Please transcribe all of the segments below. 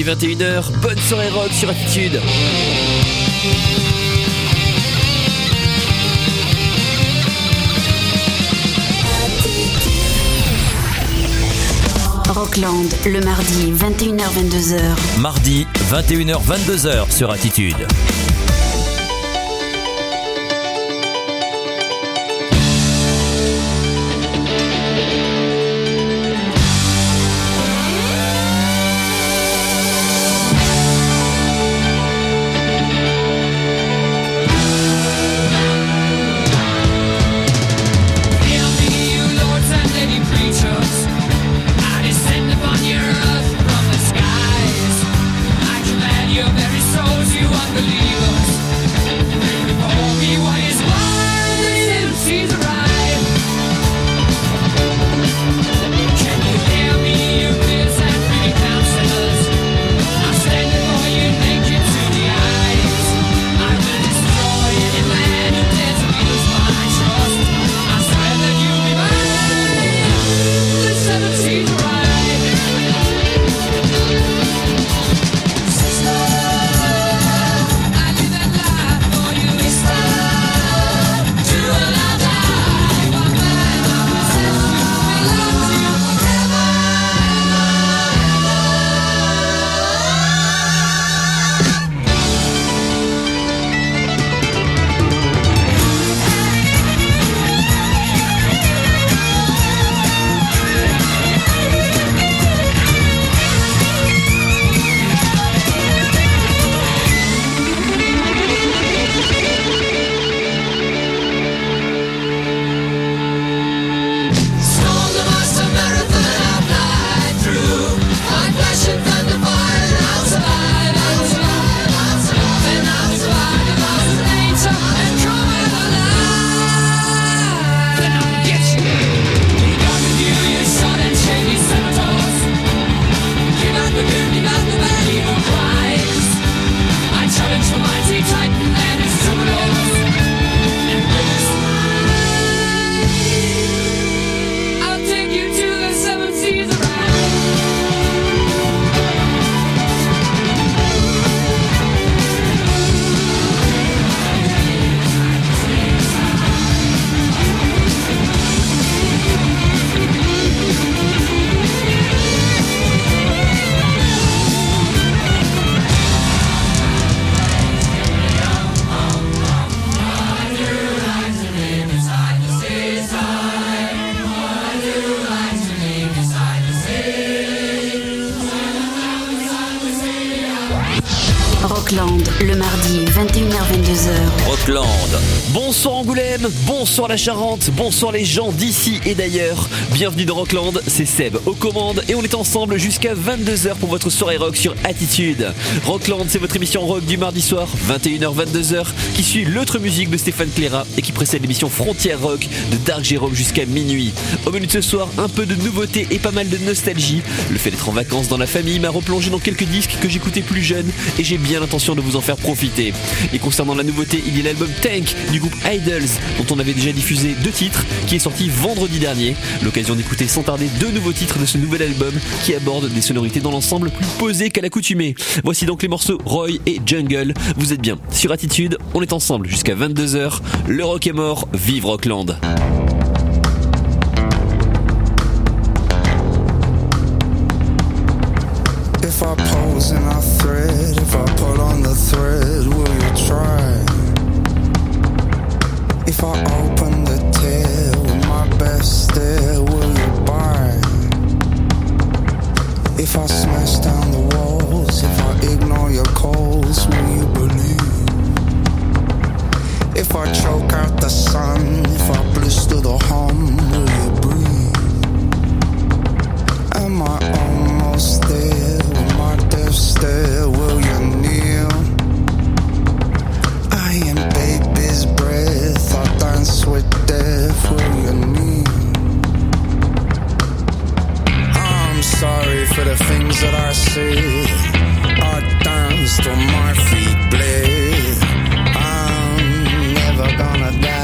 il est 21h, bonne soirée rock sur Attitude. Rockland, le mardi 21h-22h. Mardi 21h-22h sur Attitude. Bonsoir la Charente, bonsoir les gens d'ici et d'ailleurs. Bienvenue dans Rockland, c'est Seb aux commandes et on est ensemble jusqu'à 22h pour votre soirée rock sur Attitude. Rockland, c'est votre émission rock du mardi soir, 21h-22h, qui suit l'autre musique de Stéphane Cléra et qui précède l'émission Frontière Rock de Dark Jérôme jusqu'à minuit. Au menu de ce soir, un peu de nouveauté et pas mal de nostalgie. Le fait d'être en vacances dans la famille m'a replongé dans quelques disques que j'écoutais plus jeune et j'ai bien l'intention de vous en faire profiter. Et concernant la nouveauté, il y a l'album Tank du groupe Idols, dont on avait déjà diffusé deux titres, qui est sorti vendredi dernier. D'écouter sans tarder deux nouveaux titres de ce nouvel album qui aborde des sonorités dans l'ensemble plus posées qu'à l'accoutumée. Voici donc les morceaux Roy et Jungle. Vous êtes bien sur Attitude, on est ensemble jusqu'à 22h. Le rock est mort, vive Rockland. Best stare, will you buy? If I smash down the walls, if I ignore your calls, will you believe? If I choke out the sun, if I blister the hum, will you breathe? Am I almost there with my death stare? Sorry for the things that I said. I dance till my feet bleed. I'm never gonna die.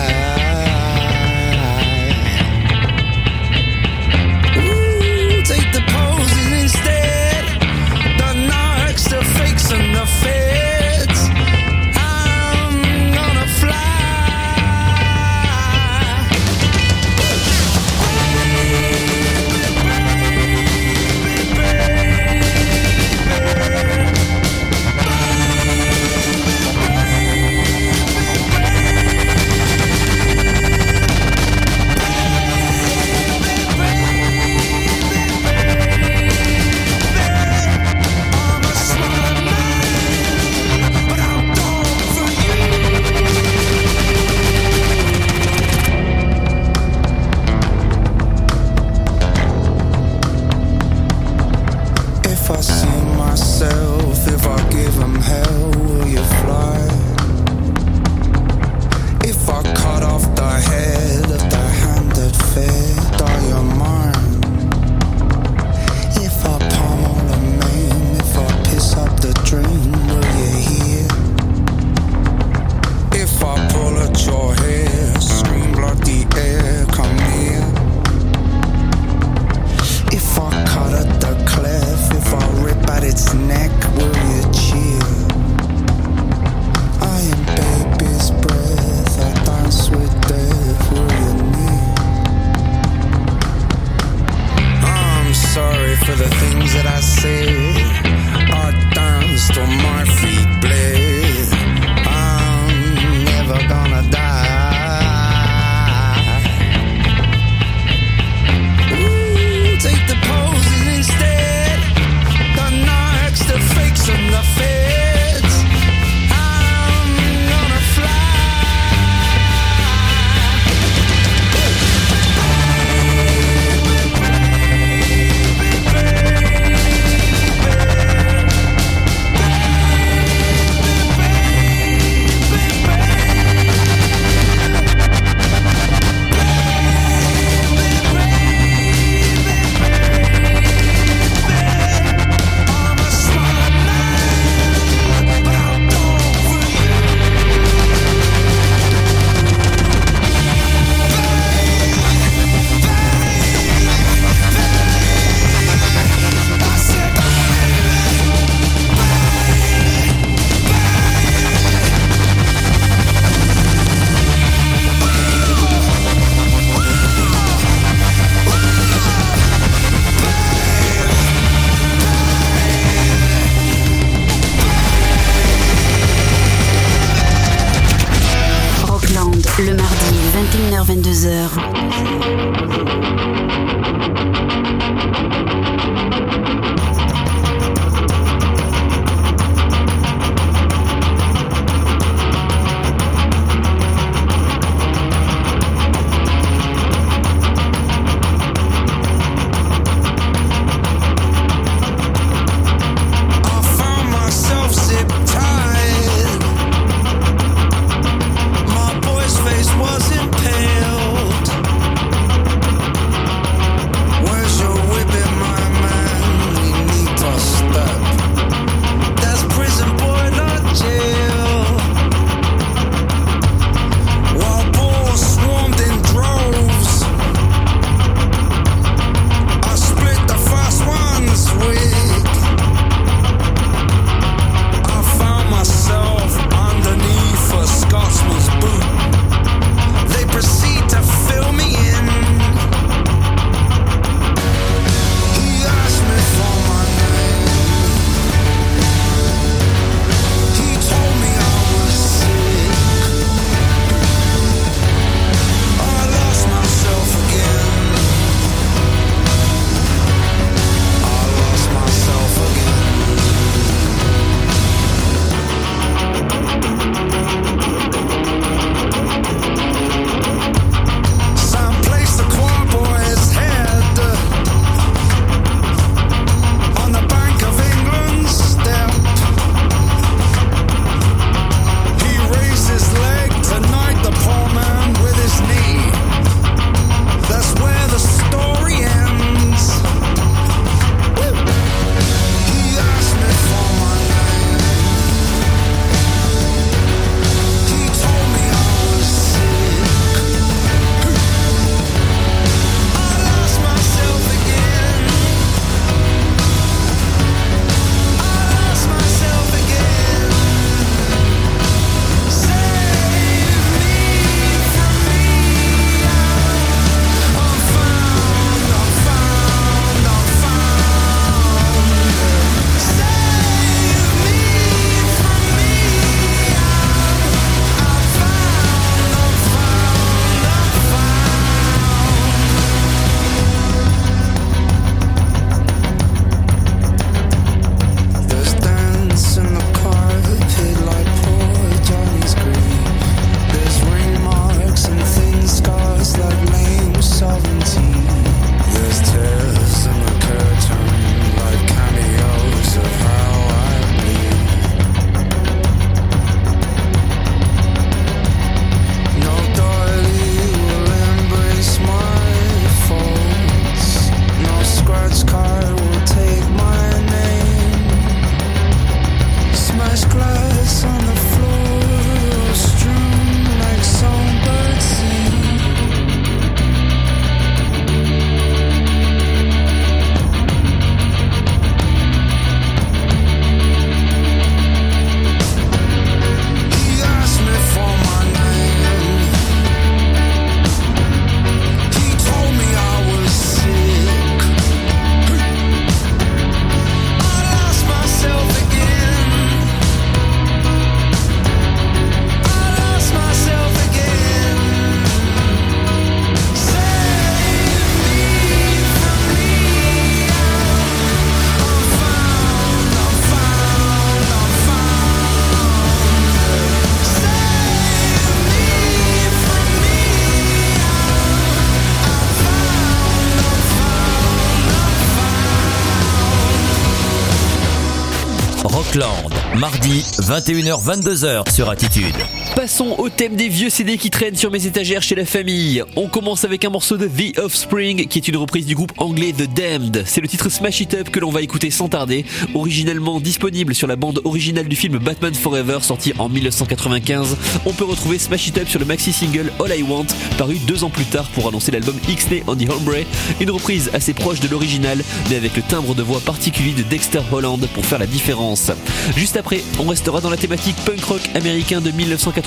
21h, 22h sur Attitude. Passons au thème des vieux CD qui traînent sur mes étagères chez la famille. On commence avec un morceau de The Offspring qui est une reprise du groupe anglais The Damned. C'est le titre Smash It Up que l'on va écouter sans tarder, originellement disponible sur la bande originale du film Batman Forever sorti en 1995. On peut retrouver Smash It Up sur le maxi single All I Want paru deux ans plus tard pour annoncer l'album X-Nay on the Hombre, une reprise assez proche de l'original mais avec le timbre de voix particulier de Dexter Holland pour faire la différence. Juste après, on restera dans la thématique punk rock américain de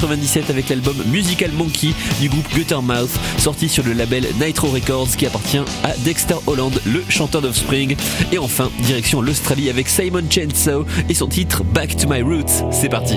1997 avec l'album Musical Monkey du groupe Guttermouth, sorti sur le label Nitro Records qui appartient à Dexter Holland, le chanteur d'Offspring. Et enfin, direction l'Australie avec Simon Chainsaw et son titre Back to My Roots. C'est parti.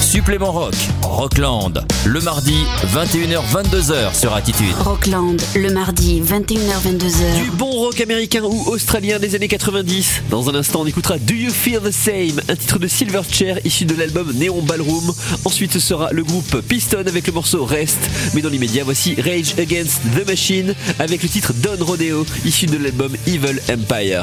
Supplément rock, Rockland, le mardi 21h-22h sur Attitude. Rockland, le mardi 21h-22h. Du bon rock américain ou australien des années 90. Dans un instant, on écoutera Do You Feel the Same, un titre de Silverchair issu de l'album Neon Ballroom. Ensuite, ce sera le groupe Piston avec le morceau Rest. Mais dans l'immédiat, voici Rage Against the Machine avec le titre Don Rodeo issu de l'album Evil Empire.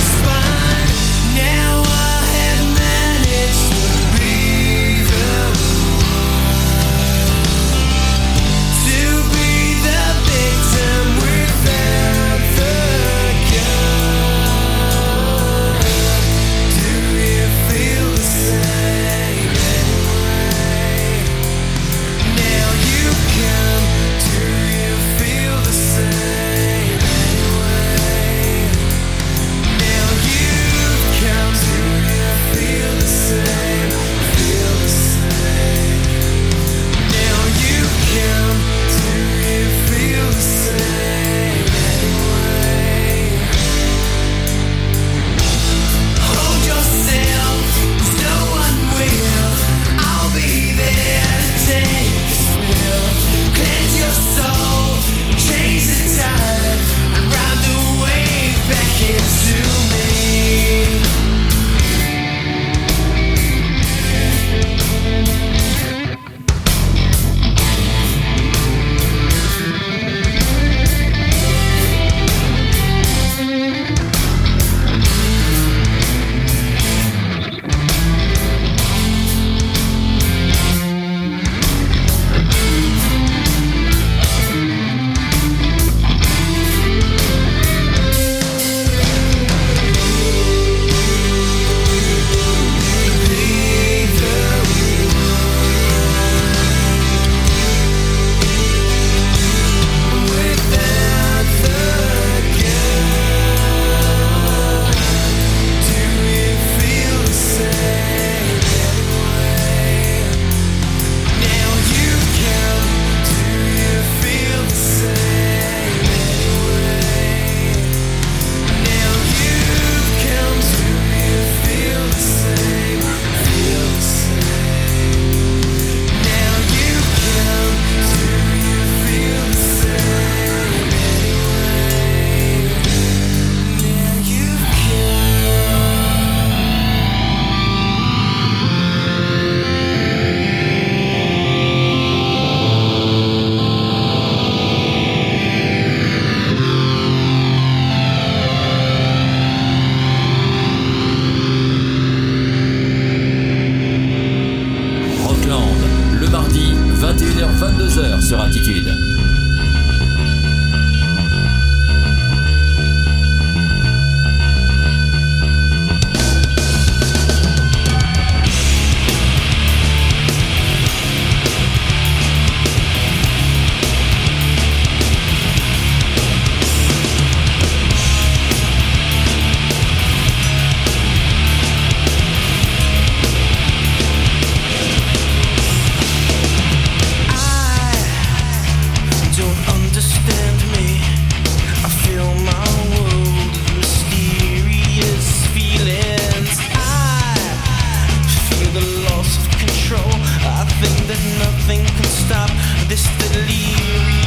can stop this delirium.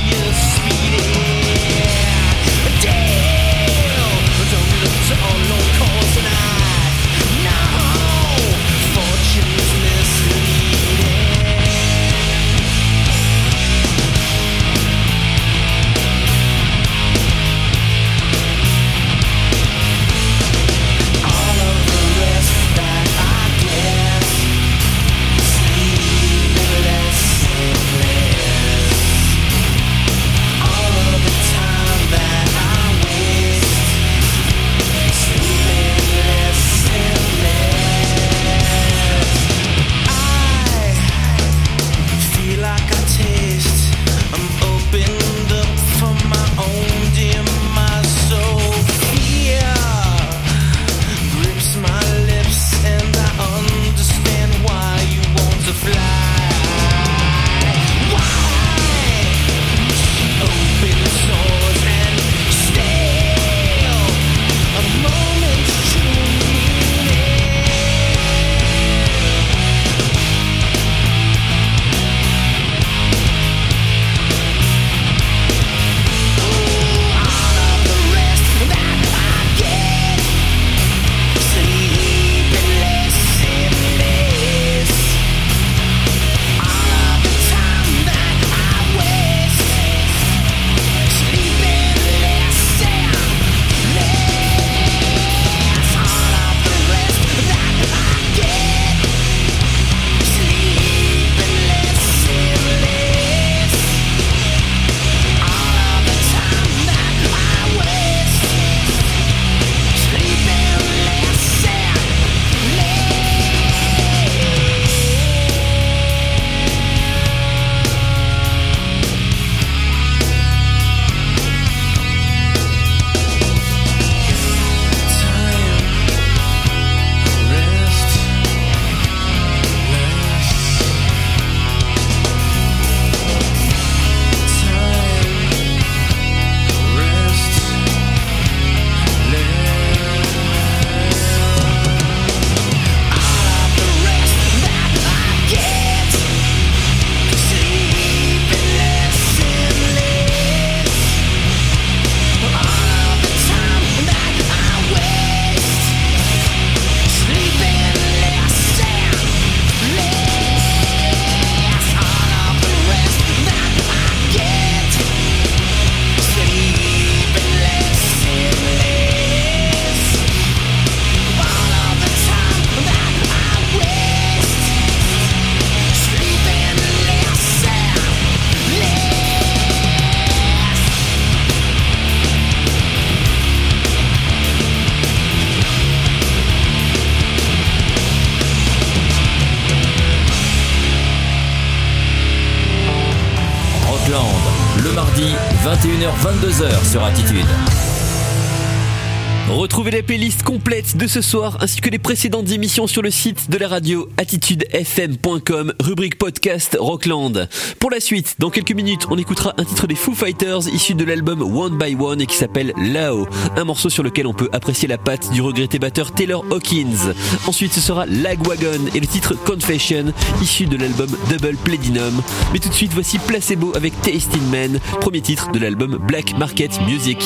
Complètes de ce soir ainsi que les précédentes émissions sur le site de la radio attitudefm.com, rubrique podcast Rockland. Pour la suite, dans quelques minutes, on écoutera un titre des Foo Fighters issu de l'album One by One et qui s'appelle Lao, un morceau sur lequel on peut apprécier la patte du regretté batteur Taylor Hawkins. Ensuite, ce sera Lagwagon et le titre Confession issu de l'album Double Platinum. Mais tout de suite, voici Placebo avec Tasting Man, premier titre de l'album Black Market Music.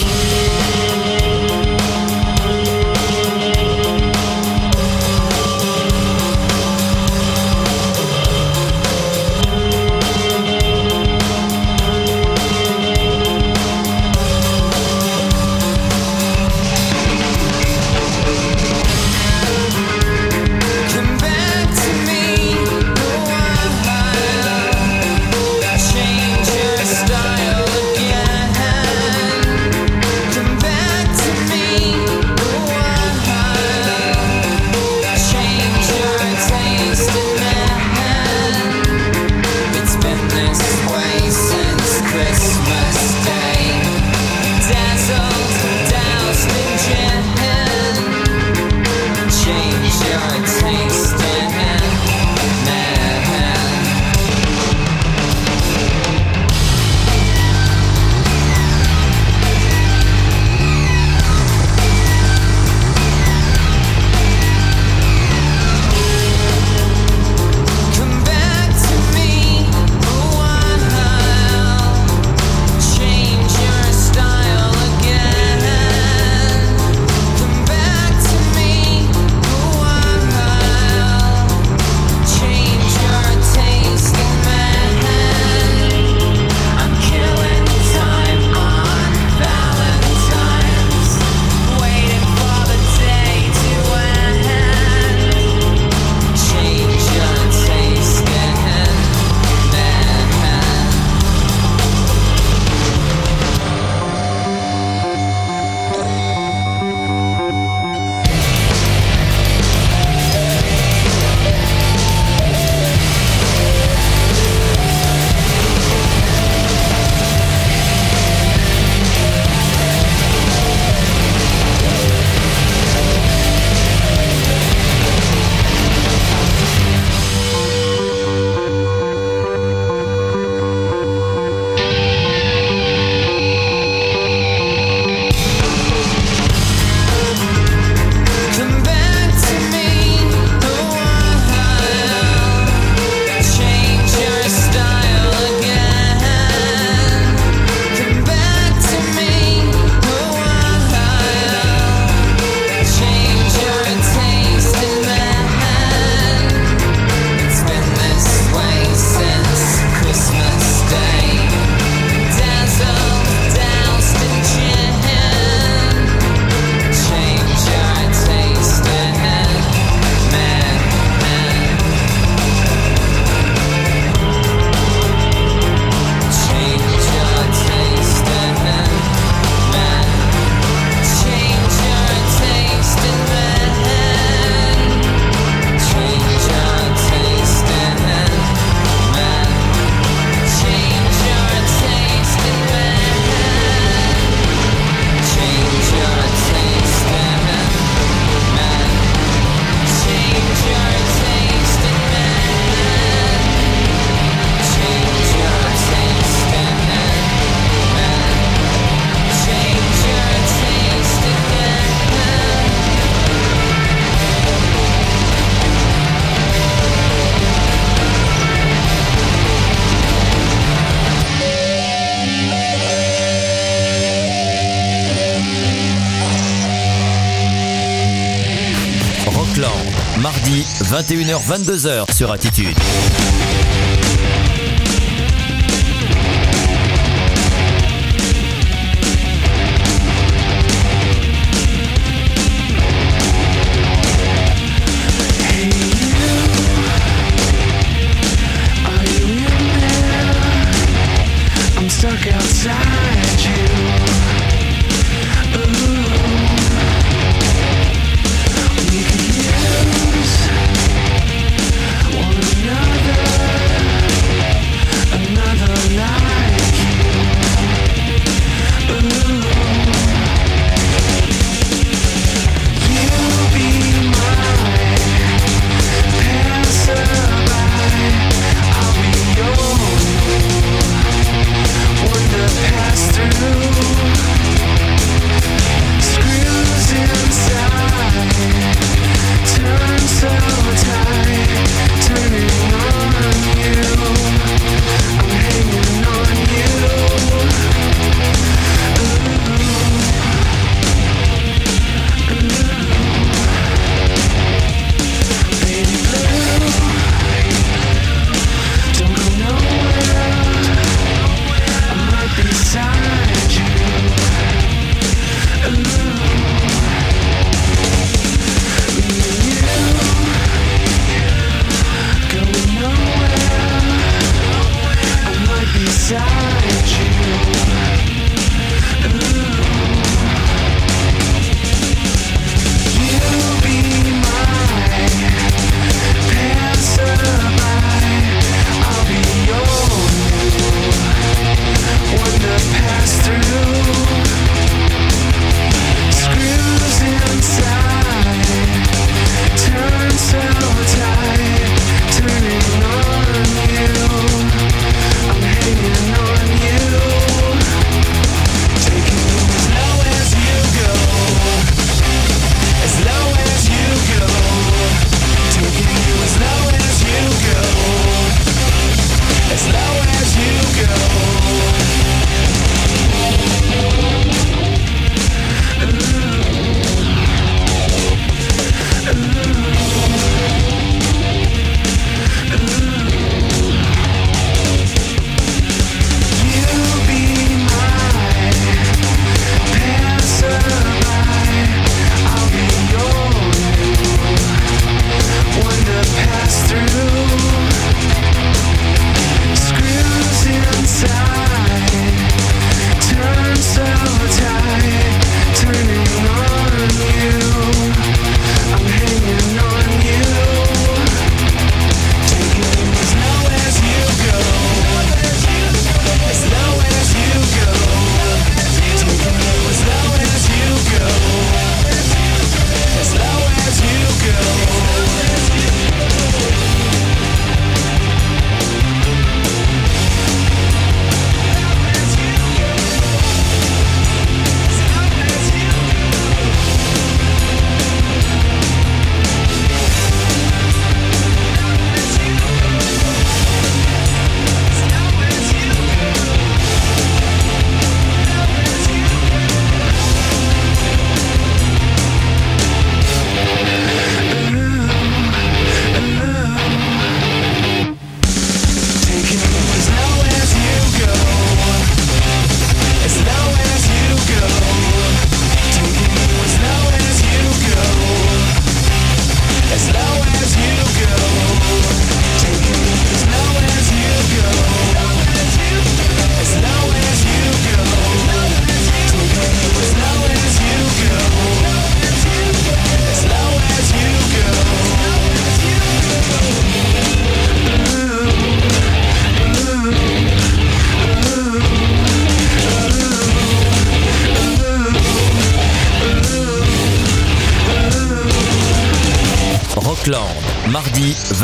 Mardi, 21h-22h sur Attitude.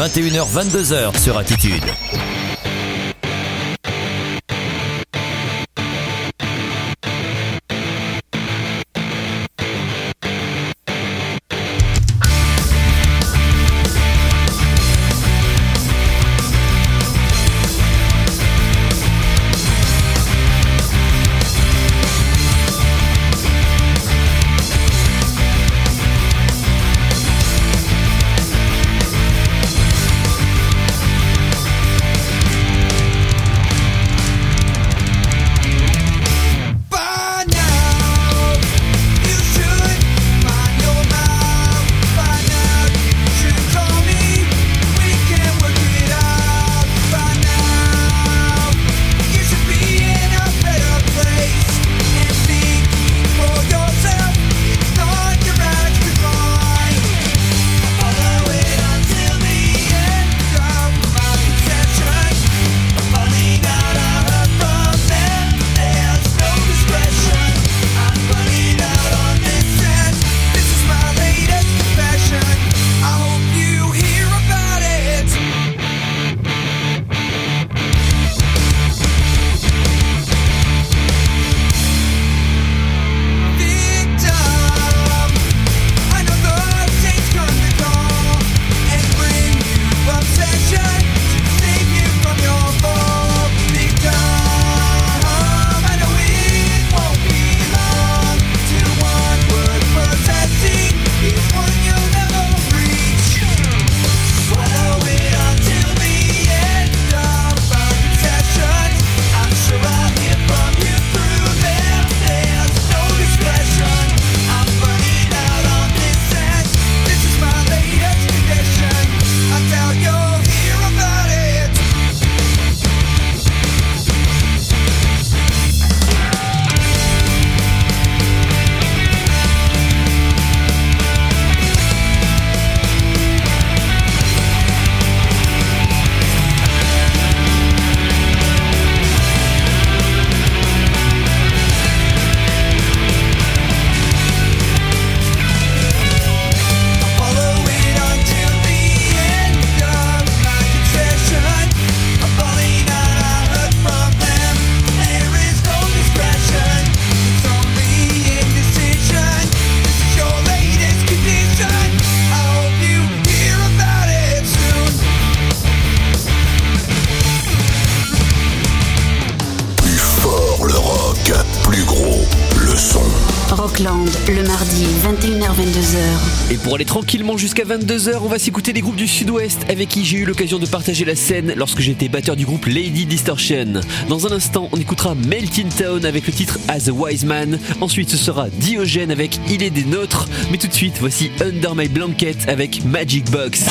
21h-22h sur Attitude. Le mardi, 21h-22h. Et pour aller tranquillement jusqu'à 22h, on va s'écouter les groupes du Sud-Ouest avec qui j'ai eu l'occasion de partager la scène lorsque j'étais batteur du groupe Lady Distortion. Dans un instant, on écoutera Melting Town avec le titre As a Wise Man. Ensuite, ce sera Diogène avec Il est des nôtres. Mais tout de suite, voici Under My Blanket avec Magic Box.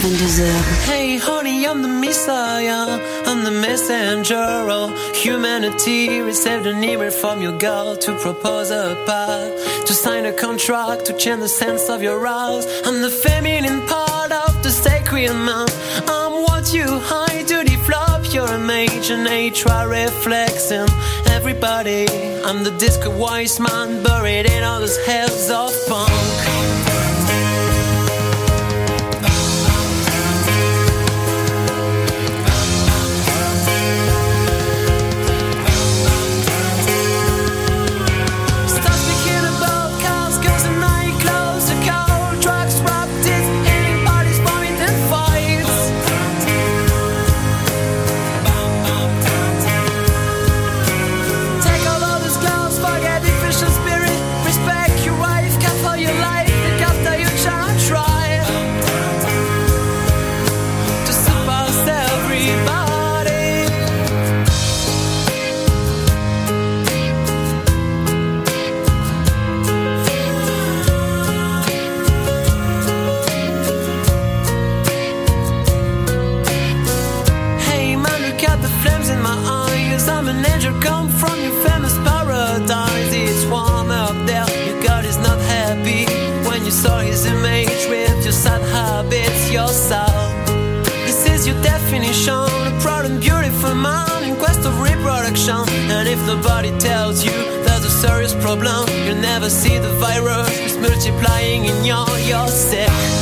21h-22h. Hey, honey, I'm the Messiah. I'm the messenger of humanity. Received an email from your girl to propose a path, to sign a contract, to change the sense of your house. I'm the feminine part of the sacred man. I'm what you hide to develop your imagination, reflexing everybody. I'm the disco wise man buried in all those hells of punk. definition A proud and beautiful man in quest of reproduction. And if nobody tells you there's a serious problem You'll never see the virus it's multiplying in your yourself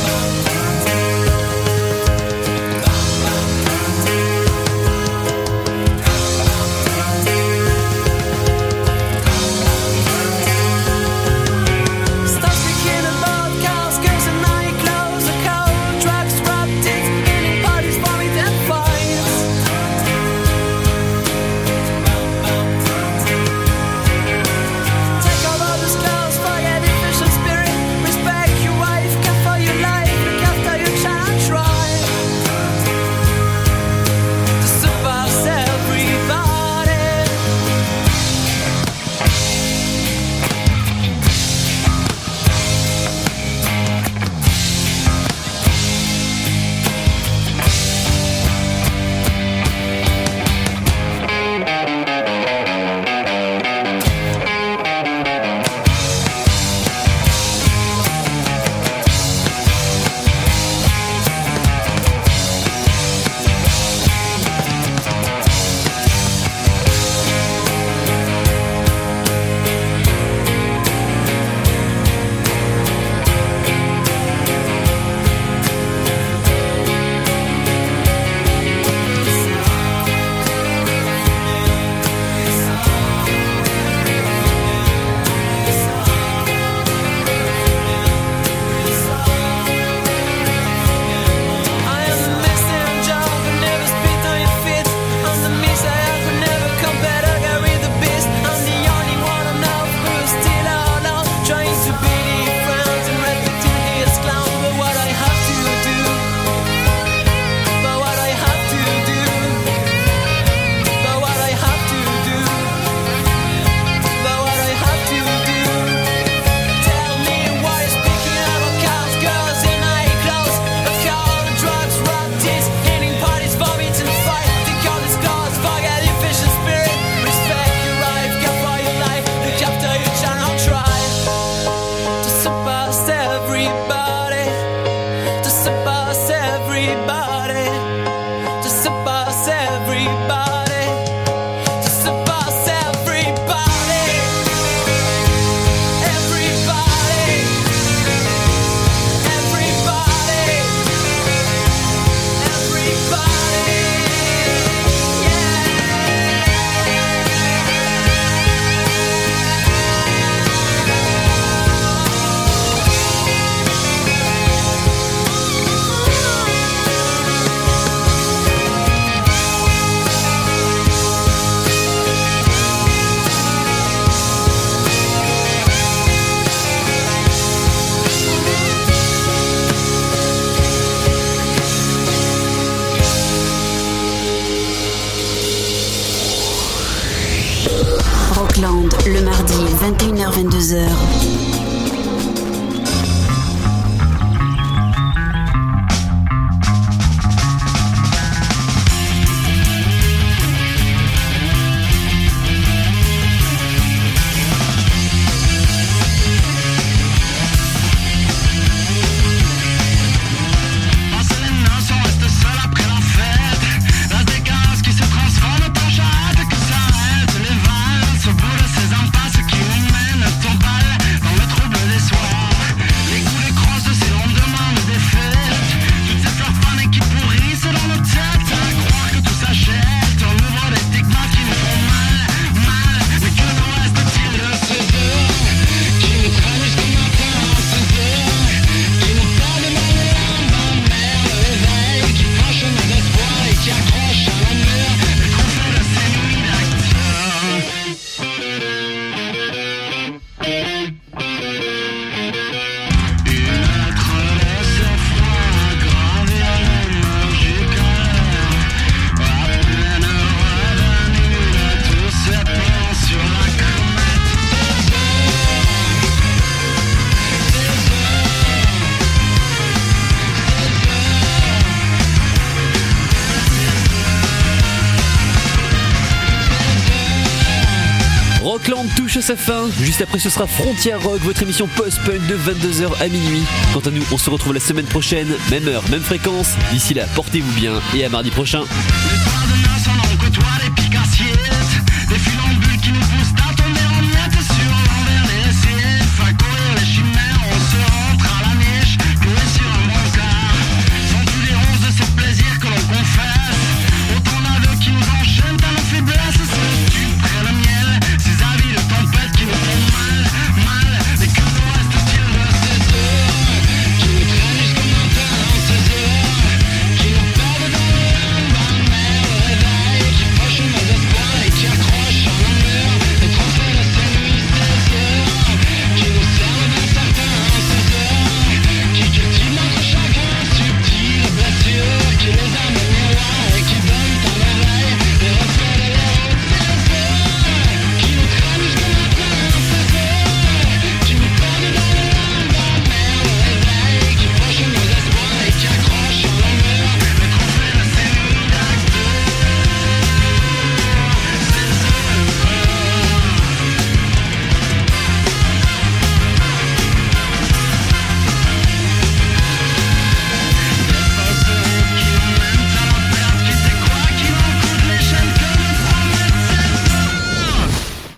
à fin. Juste après, ce sera Frontière Rock, votre émission post-punk de 22h à minuit. Quant à nous, on se retrouve la semaine prochaine, même heure, même fréquence. D'ici là, portez-vous bien et à mardi prochain.